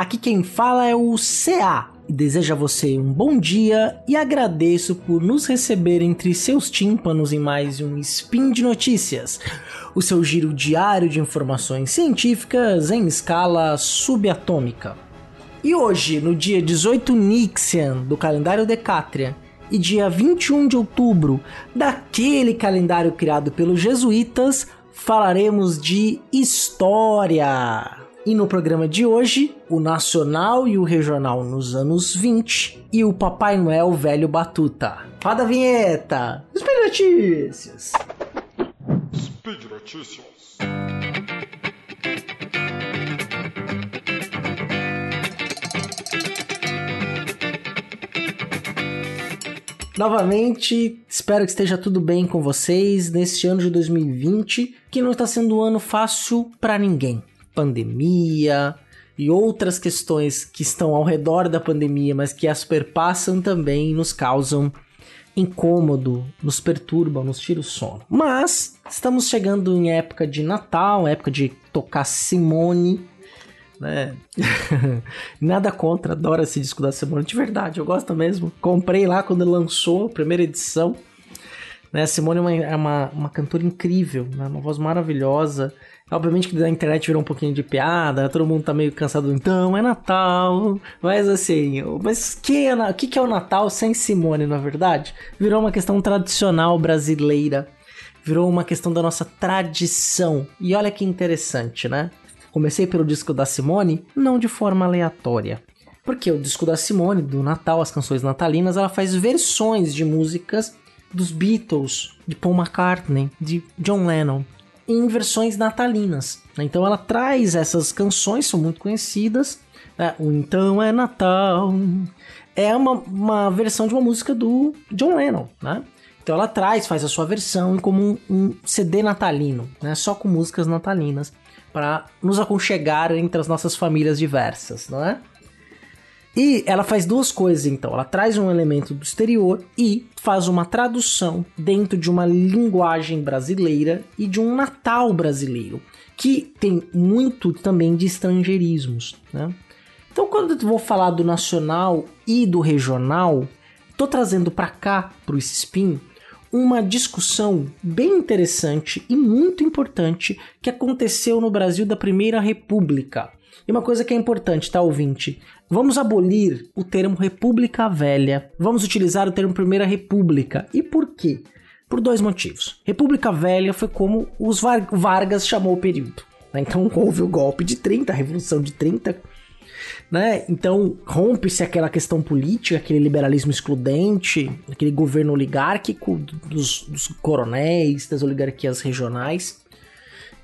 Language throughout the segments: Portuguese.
Aqui quem fala é o CA. Desejo a você um bom dia e agradeço por nos receber entre seus tímpanos em mais um Spin de Notícias, o seu giro diário de informações científicas em escala subatômica. E hoje, no dia 18 Nixian do calendário Decátria e dia 21 de outubro daquele calendário criado pelos jesuítas, falaremos de história. E no programa de hoje, o nacional e o regional nos anos 20 e o Papai Noel velho batuta. Roda a vinheta! Speed Notícias! Speed Notícias! Novamente, espero que esteja tudo bem com vocês neste ano de 2020, que não está sendo um ano fácil para ninguém pandemia e outras questões que estão ao redor da pandemia, mas que as perpassam também nos causam incômodo, nos perturbam, nos tiram o sono. Mas estamos chegando em época de Natal, época de tocar Simone, né? Nada contra, adoro esse disco da Simone, de verdade, eu gosto mesmo. Comprei lá quando lançou a primeira edição. Né? Simone é uma, é uma, uma cantora incrível, né? uma voz maravilhosa. Obviamente que na internet virou um pouquinho de piada, todo mundo tá meio cansado, então é Natal. Mas assim, mas que é, o que, é o Natal sem Simone, na verdade? Virou uma questão tradicional brasileira. Virou uma questão da nossa tradição. E olha que interessante, né? Comecei pelo disco da Simone, não de forma aleatória. Porque o disco da Simone, do Natal, as canções natalinas, ela faz versões de músicas dos Beatles, de Paul McCartney, de John Lennon em versões natalinas. Então ela traz essas canções, são muito conhecidas. Né? O Então é Natal é uma, uma versão de uma música do John Lennon, né? Então ela traz, faz a sua versão como um, um CD natalino, né? Só com músicas natalinas para nos aconchegar entre as nossas famílias diversas, não é? E ela faz duas coisas então. Ela traz um elemento do exterior e faz uma tradução dentro de uma linguagem brasileira e de um Natal brasileiro, que tem muito também de estrangeirismos. Né? Então, quando eu vou falar do nacional e do regional, estou trazendo para cá, para o Spin, uma discussão bem interessante e muito importante que aconteceu no Brasil da Primeira República. E uma coisa que é importante, tá, ouvinte? Vamos abolir o termo República Velha. Vamos utilizar o termo Primeira República. E por quê? Por dois motivos. República Velha foi como os Var Vargas chamou o período. Né? Então houve o golpe de 30, a Revolução de 30. Né? Então rompe-se aquela questão política, aquele liberalismo excludente, aquele governo oligárquico dos, dos coronéis, das oligarquias regionais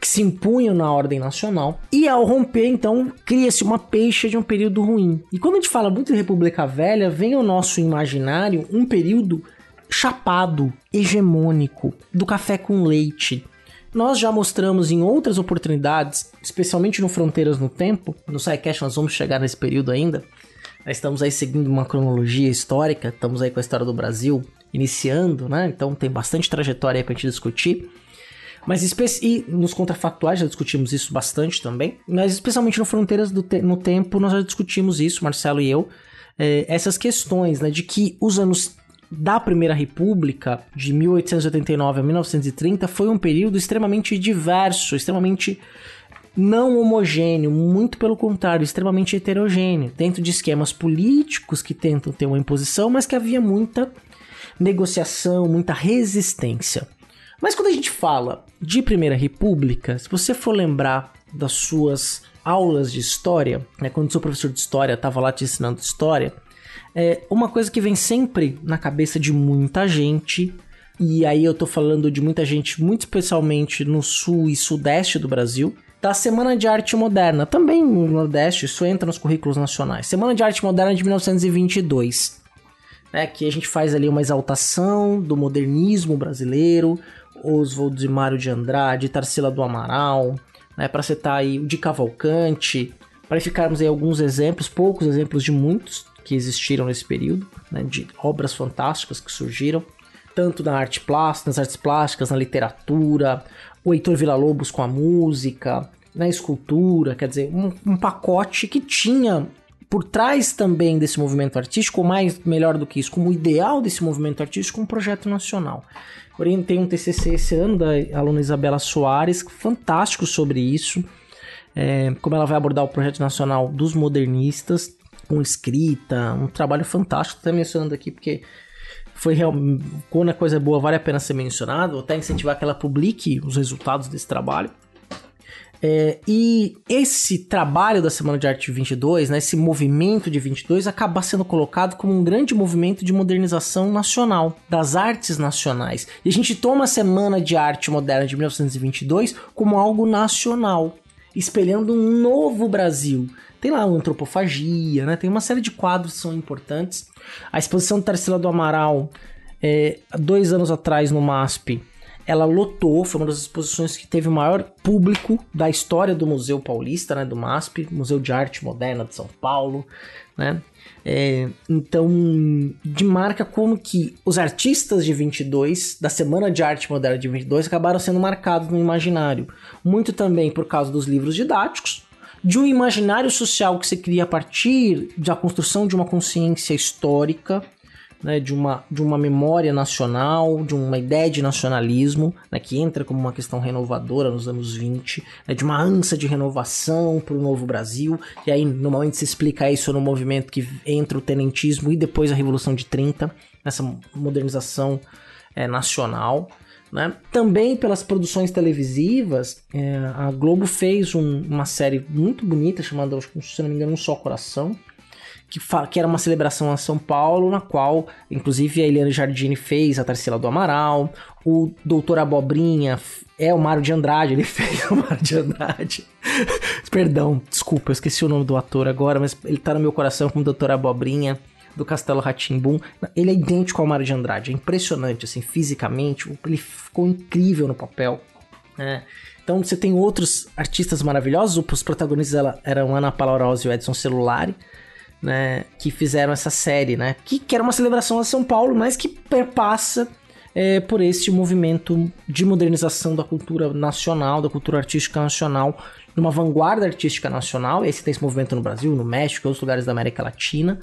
que se impunham na ordem nacional. E ao romper, então, cria-se uma peixe de um período ruim. E quando a gente fala muito de República Velha, vem ao nosso imaginário um período chapado, hegemônico, do café com leite. Nós já mostramos em outras oportunidades, especialmente no Fronteiras no Tempo, no SciCast nós vamos chegar nesse período ainda. Nós estamos aí seguindo uma cronologia histórica, estamos aí com a história do Brasil iniciando, né? Então tem bastante trajetória aí pra gente discutir. Mas e nos contrafactuais já discutimos isso bastante também. Mas especialmente no Fronteiras te no Tempo nós já discutimos isso, Marcelo e eu. É, essas questões, né, de que os anos da Primeira República, de 1889 a 1930, foi um período extremamente diverso, extremamente não homogêneo, muito pelo contrário, extremamente heterogêneo, dentro de esquemas políticos que tentam ter uma imposição, mas que havia muita negociação, muita resistência. Mas quando a gente fala de Primeira República, se você for lembrar das suas aulas de história, né, quando seu professor de história estava lá te ensinando história, é uma coisa que vem sempre na cabeça de muita gente, e aí eu tô falando de muita gente, muito especialmente no sul e sudeste do Brasil, da Semana de Arte Moderna, também no Nordeste, isso entra nos currículos nacionais. Semana de Arte Moderna de 1922, né, que a gente faz ali uma exaltação do modernismo brasileiro, Oswald de Mário de Andrade, Tarsila do Amaral, né, para citar aí o de Cavalcante, para ficarmos aí alguns exemplos, poucos exemplos de muitos que existiram nesse período, né, de obras fantásticas que surgiram, tanto na arte plástica, nas artes plásticas, na literatura, o Heitor Villa-Lobos com a música, na escultura, quer dizer, um, um pacote que tinha por trás também desse movimento artístico, ou mais melhor do que isso, como ideal desse movimento artístico, um projeto nacional. Orientei um TCC esse ano da aluna Isabela Soares, fantástico sobre isso, é, como ela vai abordar o projeto nacional dos modernistas, com escrita, um trabalho fantástico, até mencionando aqui porque foi real, quando a coisa é boa vale a pena ser mencionado, até incentivar que ela publique os resultados desse trabalho. É, e esse trabalho da Semana de Arte 22, né, esse movimento de 22, acaba sendo colocado como um grande movimento de modernização nacional, das artes nacionais. E a gente toma a Semana de Arte Moderna de 1922 como algo nacional, espelhando um novo Brasil. Tem lá antropofagia, né, tem uma série de quadros que são importantes. A exposição Tarsila do Amaral, é, dois anos atrás no MASP, ela lotou, foi uma das exposições que teve o maior público da história do Museu Paulista, né, do MASP, Museu de Arte Moderna de São Paulo, né? É, então, de marca como que os artistas de 22, da Semana de Arte Moderna de 22, acabaram sendo marcados no imaginário. Muito também por causa dos livros didáticos, de um imaginário social que se cria a partir da construção de uma consciência histórica, né, de, uma, de uma memória nacional, de uma ideia de nacionalismo, né, que entra como uma questão renovadora nos anos 20, né, de uma ânsia de renovação para o novo Brasil, e aí normalmente se explica isso no movimento que entra o tenentismo e depois a Revolução de 30, essa modernização é, nacional. Né? Também pelas produções televisivas, é, a Globo fez um, uma série muito bonita chamada, se não me engano, Um Só Coração, que, que, era uma celebração a São Paulo, na qual, inclusive, a Eliane Jardini fez a Tarsila do Amaral, o Doutor Abobrinha é o Mário de Andrade, ele fez o Mário de Andrade. Perdão, desculpa, eu esqueci o nome do ator agora, mas ele tá no meu coração como Doutor Abobrinha do Castelo Ratimbum. Ele é idêntico ao Mário de Andrade, é impressionante, assim, fisicamente, ele ficou incrível no papel. Né? Então você tem outros artistas maravilhosos, os protagonistas eram Ana Paula Rosa e o Edson Celulari né, que fizeram essa série, né, que, que era uma celebração a São Paulo, mas que perpassa é, por esse movimento de modernização da cultura nacional, da cultura artística nacional, numa vanguarda artística nacional, e tem esse movimento no Brasil, no México, em outros lugares da América Latina,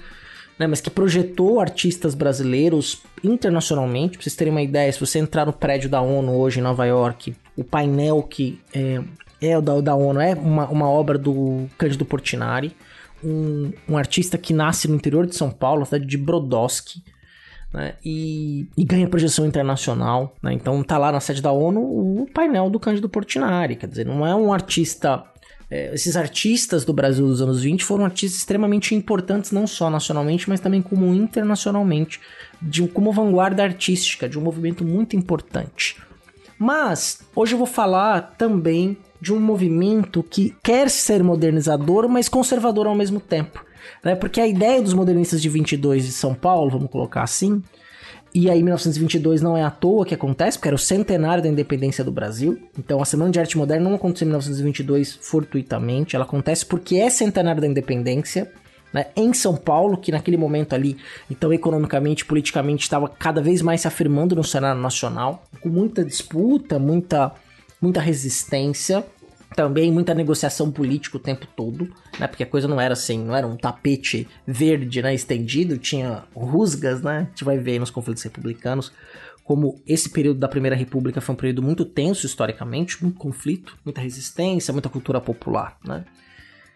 né, mas que projetou artistas brasileiros internacionalmente. Pra vocês terem uma ideia, se você entrar no prédio da ONU hoje em Nova York, o painel que é, é o da, da ONU é uma, uma obra do Cândido Portinari um, um artista que nasce no interior de São Paulo, na cidade de Brodowski, né, e, e, ganha projeção internacional. Né, então tá lá na sede da ONU o painel do Cândido Portinari. Quer dizer, não é um artista. É, esses artistas do Brasil dos anos 20 foram artistas extremamente importantes, não só nacionalmente, mas também como internacionalmente, de, como vanguarda artística, de um movimento muito importante. Mas hoje eu vou falar também de um movimento que quer ser modernizador, mas conservador ao mesmo tempo. Né? Porque a ideia dos modernistas de 22 de São Paulo, vamos colocar assim, e aí 1922 não é à toa que acontece, porque era o centenário da independência do Brasil. Então a Semana de Arte Moderna não aconteceu em 1922 fortuitamente, ela acontece porque é centenário da independência. Né, em São Paulo, que naquele momento ali, então economicamente, politicamente, estava cada vez mais se afirmando no cenário nacional, com muita disputa, muita, muita resistência, também muita negociação política o tempo todo, né? Porque a coisa não era assim, não era um tapete verde, né, estendido, tinha rusgas, né? A gente vai ver nos conflitos republicanos como esse período da Primeira República foi um período muito tenso historicamente, muito conflito, muita resistência, muita cultura popular, né?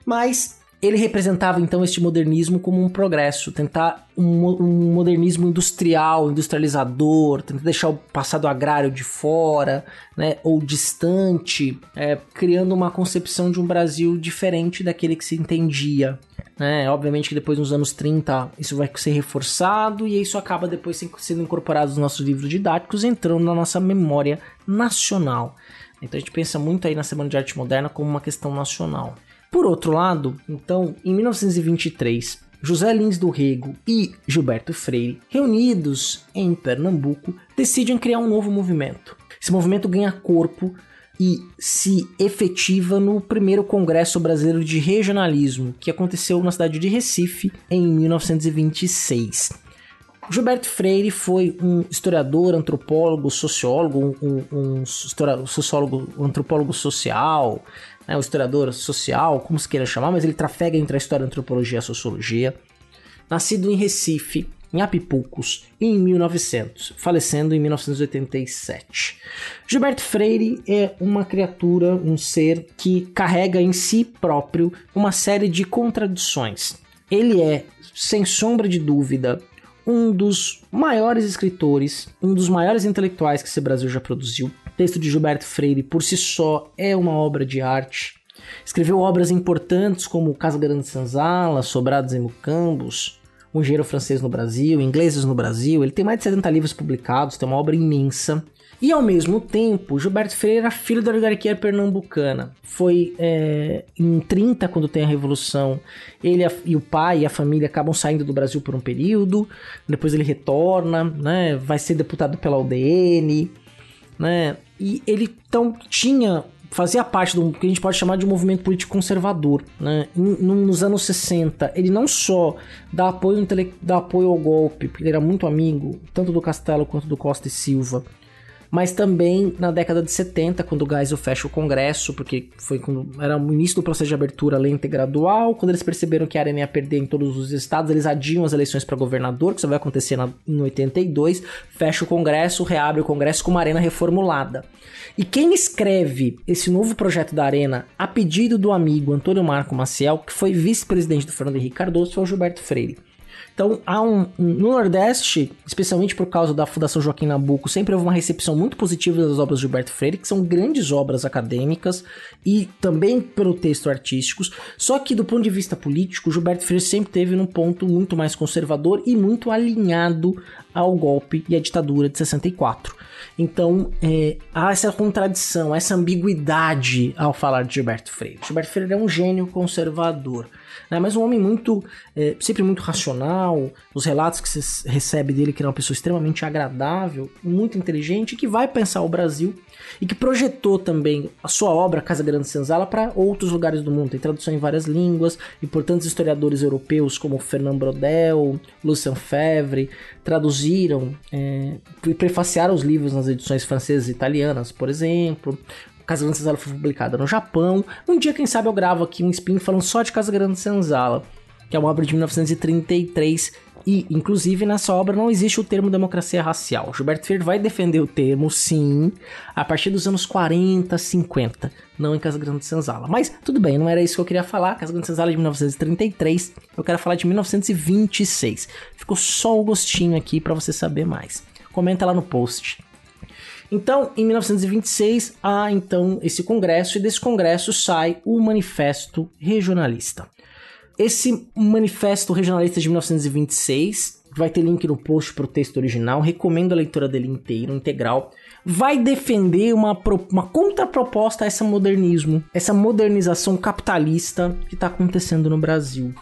Mas ele representava então este modernismo como um progresso, tentar um, um, modernismo industrial, industrializador, tentar deixar o passado agrário de fora, né, ou distante, é, criando uma concepção de um Brasil diferente daquele que se entendia. Né? Obviamente que depois nos anos 30 isso vai ser reforçado e isso acaba depois sendo incorporado nos nossos livros didáticos, entrando na nossa memória nacional. Então a gente pensa muito aí na Semana de Arte Moderna como uma questão nacional. Por outro lado, então, em 1923, José Lins do Rego e Gilberto Freire, reunidos em Pernambuco, decidem criar um novo movimento. Esse movimento ganha corpo e se efetiva no primeiro Congresso Brasileiro de Regionalismo, que aconteceu na cidade de Recife em 1926. Gilberto Freire foi um historiador, antropólogo, sociólogo, um, um, um sociólogo, um antropólogo social, né, o historiador social, como se queira chamar, mas ele trafega entre a história, a antropologia e a sociologia. Nascido em Recife, em Apipucos, em 1900, falecendo em 1987. Gilberto Freire é uma criatura, um ser que carrega em si próprio uma série de contradições. Ele é, sem sombra de dúvida, um dos maiores escritores, um dos maiores intelectuais que esse Brasil já produziu. O texto de Gilberto Freire, por si só, é uma obra de arte. Escreveu obras importantes como Casa Grande Senzala, Sobrados e Mucambos, um engenheiro francês no Brasil, ingleses no Brasil. Ele tem mais de 70 livros publicados, tem uma obra imensa. E ao mesmo tempo, Gilberto Freire era filho da oligarquia pernambucana. Foi é, em 30, quando tem a Revolução, ele e o pai e a família acabam saindo do Brasil por um período, depois ele retorna, né, vai ser deputado pela UDN, né, e ele então tinha fazia parte do que a gente pode chamar de um movimento político conservador. Né? Nos anos 60, ele não só dá apoio, dá apoio ao golpe, porque ele era muito amigo tanto do Castelo quanto do Costa e Silva, mas também na década de 70, quando o Geisel fecha o Congresso, porque foi quando era o início do processo de abertura lenta e gradual, quando eles perceberam que a Arena ia perder em todos os estados, eles adiam as eleições para governador, que só vai acontecer na, em 82, fecha o Congresso, reabre o Congresso com uma Arena reformulada. E quem escreve esse novo projeto da Arena a pedido do amigo Antônio Marco Maciel, que foi vice-presidente do Fernando Henrique Cardoso, foi o Gilberto Freire. Então, há um, no Nordeste, especialmente por causa da Fundação Joaquim Nabuco, sempre houve uma recepção muito positiva das obras de Gilberto Freire, que são grandes obras acadêmicas e também pelo texto artísticos. Só que do ponto de vista político, Gilberto Freire sempre teve num ponto muito mais conservador e muito alinhado ao golpe e à ditadura de 64. Então, é, há essa contradição, essa ambiguidade ao falar de Gilberto Freire. Gilberto Freire é um gênio conservador né? Mas um homem muito, é, sempre muito racional, os relatos que você recebe dele que ele é uma pessoa extremamente agradável, muito inteligente, que vai pensar o Brasil e que projetou também a sua obra Casa Grande Senzala para outros lugares do mundo. Tem tradução em várias línguas, importantes historiadores europeus como Fernand Brodel, Lucien Febvre traduziram é, e prefaciaram os livros nas edições francesas e italianas, por exemplo. Casa Grande Senzala foi publicada no Japão. Um dia, quem sabe, eu gravo aqui um spin falando só de Casa Grande Senzala, que é uma obra de 1933. E, inclusive, nessa obra não existe o termo democracia racial. Gilberto Freire vai defender o termo, sim, a partir dos anos 40, 50, não em Casa Grande Senzala. Mas, tudo bem, não era isso que eu queria falar. Casa Grande Senzala é de 1933, eu quero falar de 1926. Ficou só o gostinho aqui para você saber mais. Comenta lá no post. Então, em 1926, há então esse congresso e desse congresso sai o Manifesto Regionalista. Esse Manifesto Regionalista de 1926 vai ter link no post para o texto original, recomendo a leitura dele inteiro, integral. Vai defender uma, uma contraproposta a esse modernismo, essa modernização capitalista que está acontecendo no Brasil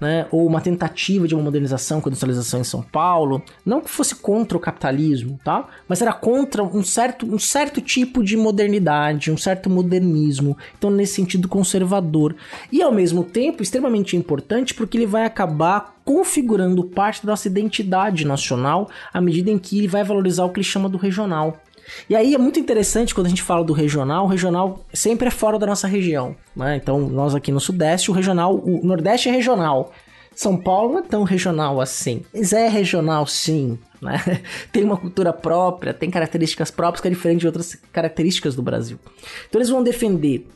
né, ou uma tentativa de uma modernização com a industrialização em São Paulo, não que fosse contra o capitalismo, tá? Mas era contra um certo, um certo tipo de modernidade, um certo modernismo, então nesse sentido conservador. E ao mesmo tempo extremamente importante porque ele vai acabar configurando parte da nossa identidade nacional à medida em que ele vai valorizar o que ele chama do regional. E aí é muito interessante quando a gente fala do regional, o regional sempre é fora da nossa região, né? Então, nós aqui no Sudeste, o regional, o Nordeste é regional. São Paulo não é tão regional assim. Mas é regional sim, né? Tem uma cultura própria, tem características próprias que é diferente de outras características do Brasil. Então eles vão defender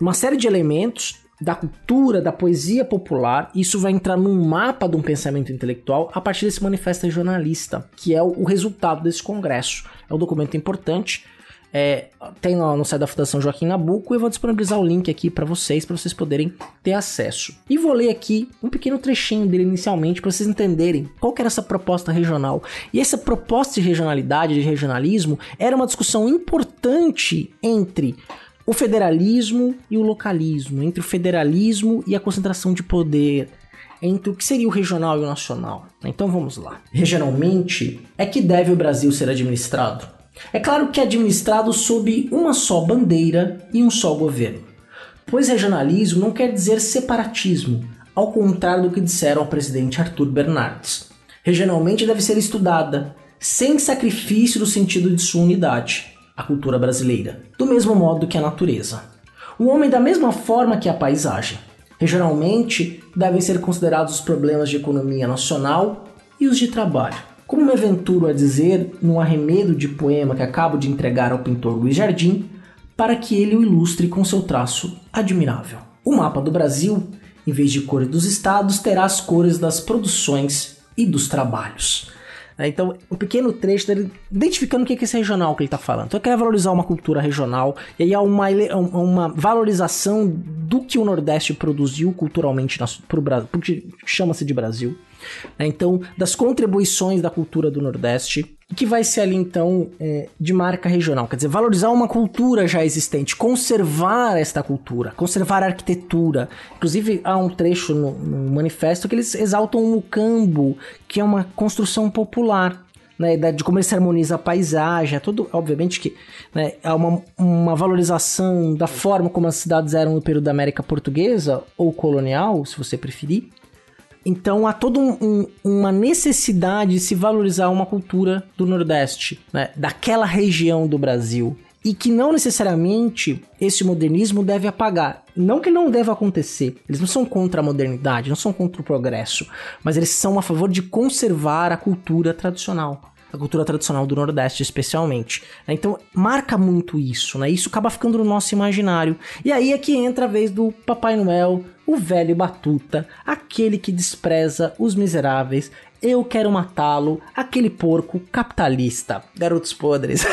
uma série de elementos da cultura, da poesia popular, isso vai entrar num mapa de um pensamento intelectual a partir desse manifesto regionalista, que é o, resultado desse congresso. É um documento importante. É, tem no, no site da Fundação Joaquim Nabuco eu vou disponibilizar o link aqui para vocês, para vocês poderem ter acesso. E vou ler aqui um pequeno trechinho dele inicialmente para vocês entenderem qual era essa proposta regional. E essa proposta de regionalidade, de regionalismo, era uma discussão importante entre o federalismo e o localismo, entre o federalismo e a concentração de poder, entre o que seria o regional e o nacional. Então vamos lá. Regionalmente, é que deve o Brasil ser administrado? É claro que é administrado sob uma só bandeira e um só governo. Pois regionalismo não quer dizer separatismo, ao contrário do que disseram ao presidente Arthur Bernardes. Regionalmente deve ser estudada, sem sacrifício do sentido de sua unidade a cultura brasileira, do mesmo modo que a natureza. O homem da mesma forma que a paisagem. Regionalmente, devem ser considerados os problemas de economia nacional e os de trabalho. Como me aventuro a dizer num arremedo de poema que acabo de entregar ao pintor Luiz Jardim, para que ele o ilustre com seu traço admirável. O mapa do Brasil, em vez de cores dos estados, terá as cores das produções e dos trabalhos. Né? Então, um pequeno trecho dele identificando o que é esse regional que ele está falando. Então, eu quero valorizar uma cultura regional, e aí há uma, uma valorização do que o Nordeste produziu culturalmente para o Brasil, porque chama-se de Brasil. Né? Então, das contribuições da cultura do Nordeste, que vai ser ali então é, de marca regional, quer dizer, valorizar uma cultura já existente, conservar esta cultura, conservar a arquitetura. Inclusive, há um trecho no, no manifesto que eles exaltam o cambo, que é uma construção popular. Né, de como ele se harmoniza a paisagem, é tudo, obviamente que né, há uma, uma valorização da forma como as cidades eram no período da América Portuguesa ou colonial, se você preferir, então há toda um, um, uma necessidade de se valorizar uma cultura do Nordeste, né? daquela região do Brasil. E que não necessariamente esse modernismo deve apagar. Não que não deva acontecer. Eles não são contra a modernidade, não são contra o progresso. Mas eles são a favor de conservar a cultura tradicional a cultura tradicional do Nordeste, especialmente. Então, marca muito isso, né? Isso acaba ficando no nosso imaginário. E aí é que entra a vez do Papai Noel, o velho batuta, aquele que despreza os miseráveis. Eu quero matá-lo, aquele porco capitalista. Garotos podres.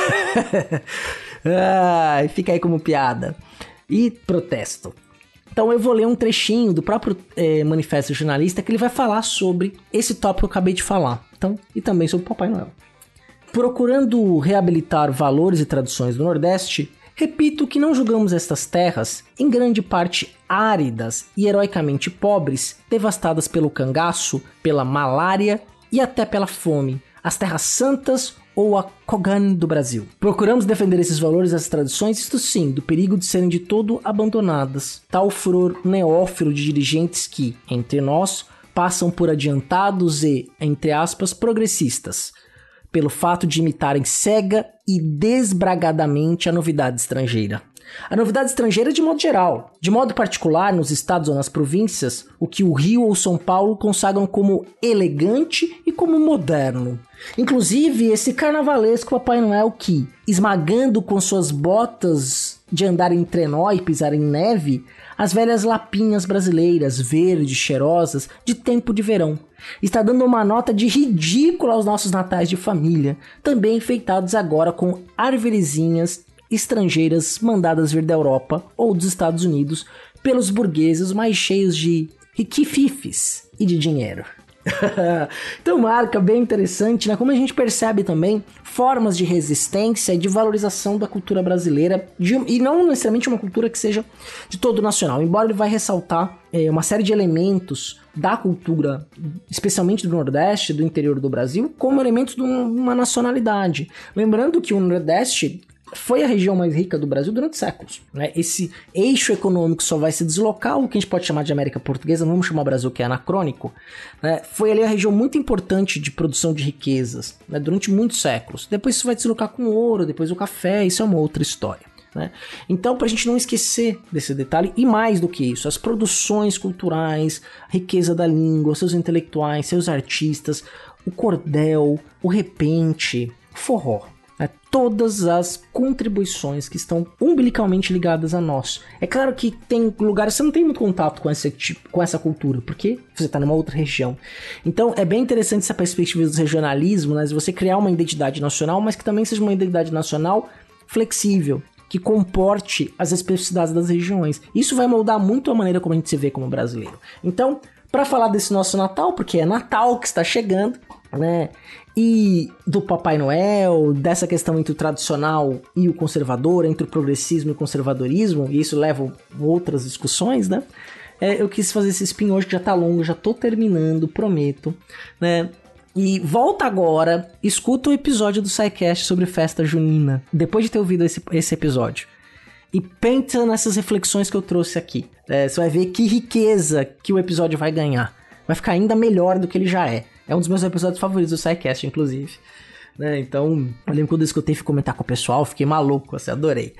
Ai, fica aí como piada. E protesto. Então eu vou ler um trechinho do próprio é, manifesto jornalista que ele vai falar sobre esse tópico que eu acabei de falar. Então, e também sobre Papai Noel. Procurando reabilitar valores e tradições do Nordeste, repito que não julgamos estas terras, em grande parte áridas e heroicamente pobres, devastadas pelo cangaço, pela malária e até pela fome, as terras santas ou a Kogan do Brasil. Procuramos defender esses valores e essas tradições, isto sim, do perigo de serem de todo abandonadas. Tal furor neófilo de dirigentes que, entre nós, passam por adiantados e, entre aspas, progressistas, pelo fato de imitarem cega e desbragadamente a novidade estrangeira. A novidade estrangeira de modo geral. De modo particular, nos estados ou nas províncias, o que o Rio ou São Paulo consagram como elegante e como moderno. Inclusive, esse carnavalesco Papai Noel que, esmagando com suas botas de andar em trenó e pisar em neve, as velhas lapinhas brasileiras, verdes, cheirosas, de tempo de verão. Está dando uma nota de ridícula aos nossos natais de família, também enfeitados agora com árvorezinhas estrangeiras mandadas vir da Europa ou dos Estados Unidos pelos burgueses mais cheios de riquififes e de dinheiro. então, marca bem interessante, né? Como a gente percebe também formas de resistência e de valorização da cultura brasileira, de, e não necessariamente uma cultura que seja de todo nacional, embora ele vai ressaltar é, uma série de elementos da cultura, especialmente do Nordeste, do interior do Brasil, como elementos de uma nacionalidade. Lembrando que o Nordeste foi a região mais rica do Brasil durante séculos. Né? Esse eixo econômico só vai se deslocar, o que a gente pode chamar de América Portuguesa, vamos chamar Brasil que é anacrônico, né? foi ali a região muito importante de produção de riquezas né? durante muitos séculos. Depois isso vai deslocar com ouro, depois o café, isso é uma outra história. Né? Então, para a gente não esquecer desse detalhe, e mais do que isso, as produções culturais, riqueza da língua, seus intelectuais, seus artistas, o cordel, o repente, o forró né, todas as contribuições que estão umbilicalmente ligadas a nós. É claro que tem lugares que você não tem muito contato com, esse tipo, com essa cultura, porque você está numa outra região. Então é bem interessante essa perspectiva do regionalismo, né, de você criar uma identidade nacional, mas que também seja uma identidade nacional flexível, que comporte as especificidades das regiões. Isso vai moldar muito a maneira como a gente se vê como brasileiro. Então, para falar desse nosso Natal, porque é Natal que está chegando, né? E do Papai Noel, dessa questão entre o tradicional e o conservador, entre o progressismo e o conservadorismo, e isso leva a outras discussões, né? É, eu quis fazer esse spin hoje que já tá longo, já tô terminando, prometo, né? E volta agora, escuta o episódio do SciCast sobre festa junina, depois de ter ouvido esse, esse episódio. E pensa nessas reflexões que eu trouxe aqui. É, você vai ver que riqueza que o episódio vai ganhar. Vai ficar ainda melhor do que ele já é. É um dos meus episódios favoritos do SciCast, inclusive. Né? Então, eu lembro quando eu escutei comentar com o pessoal, fiquei maluco, assim, adorei.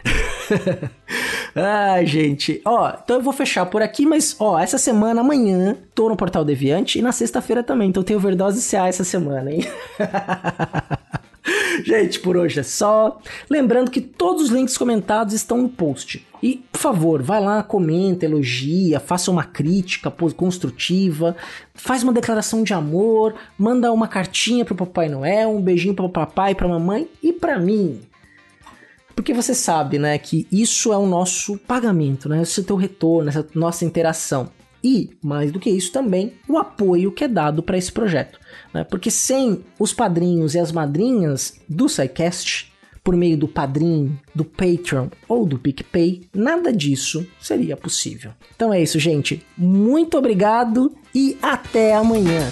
Ah, gente. Ó, então eu vou fechar por aqui, mas ó, essa semana, amanhã, tô no Portal Deviante e na sexta-feira também. Então tem overdose CA essa semana, hein? Gente, por hoje é só. Lembrando que todos os links comentados estão no post. E, por favor, vai lá, comenta, elogia, faça uma crítica construtiva, faz uma declaração de amor, manda uma cartinha pro Papai Noel, um beijinho pro papai, pra mamãe e pra mim. Porque você sabe, né, que isso é o nosso pagamento, né? Esse é o teu retorno, essa nossa interação. E, mais do que isso também, o apoio que é dado para esse projeto. Né? Porque sem os padrinhos e as madrinhas do SciCast, por meio do Padrim, do Patreon ou do PicPay, nada disso seria possível. Então é isso, gente. Muito obrigado e até amanhã.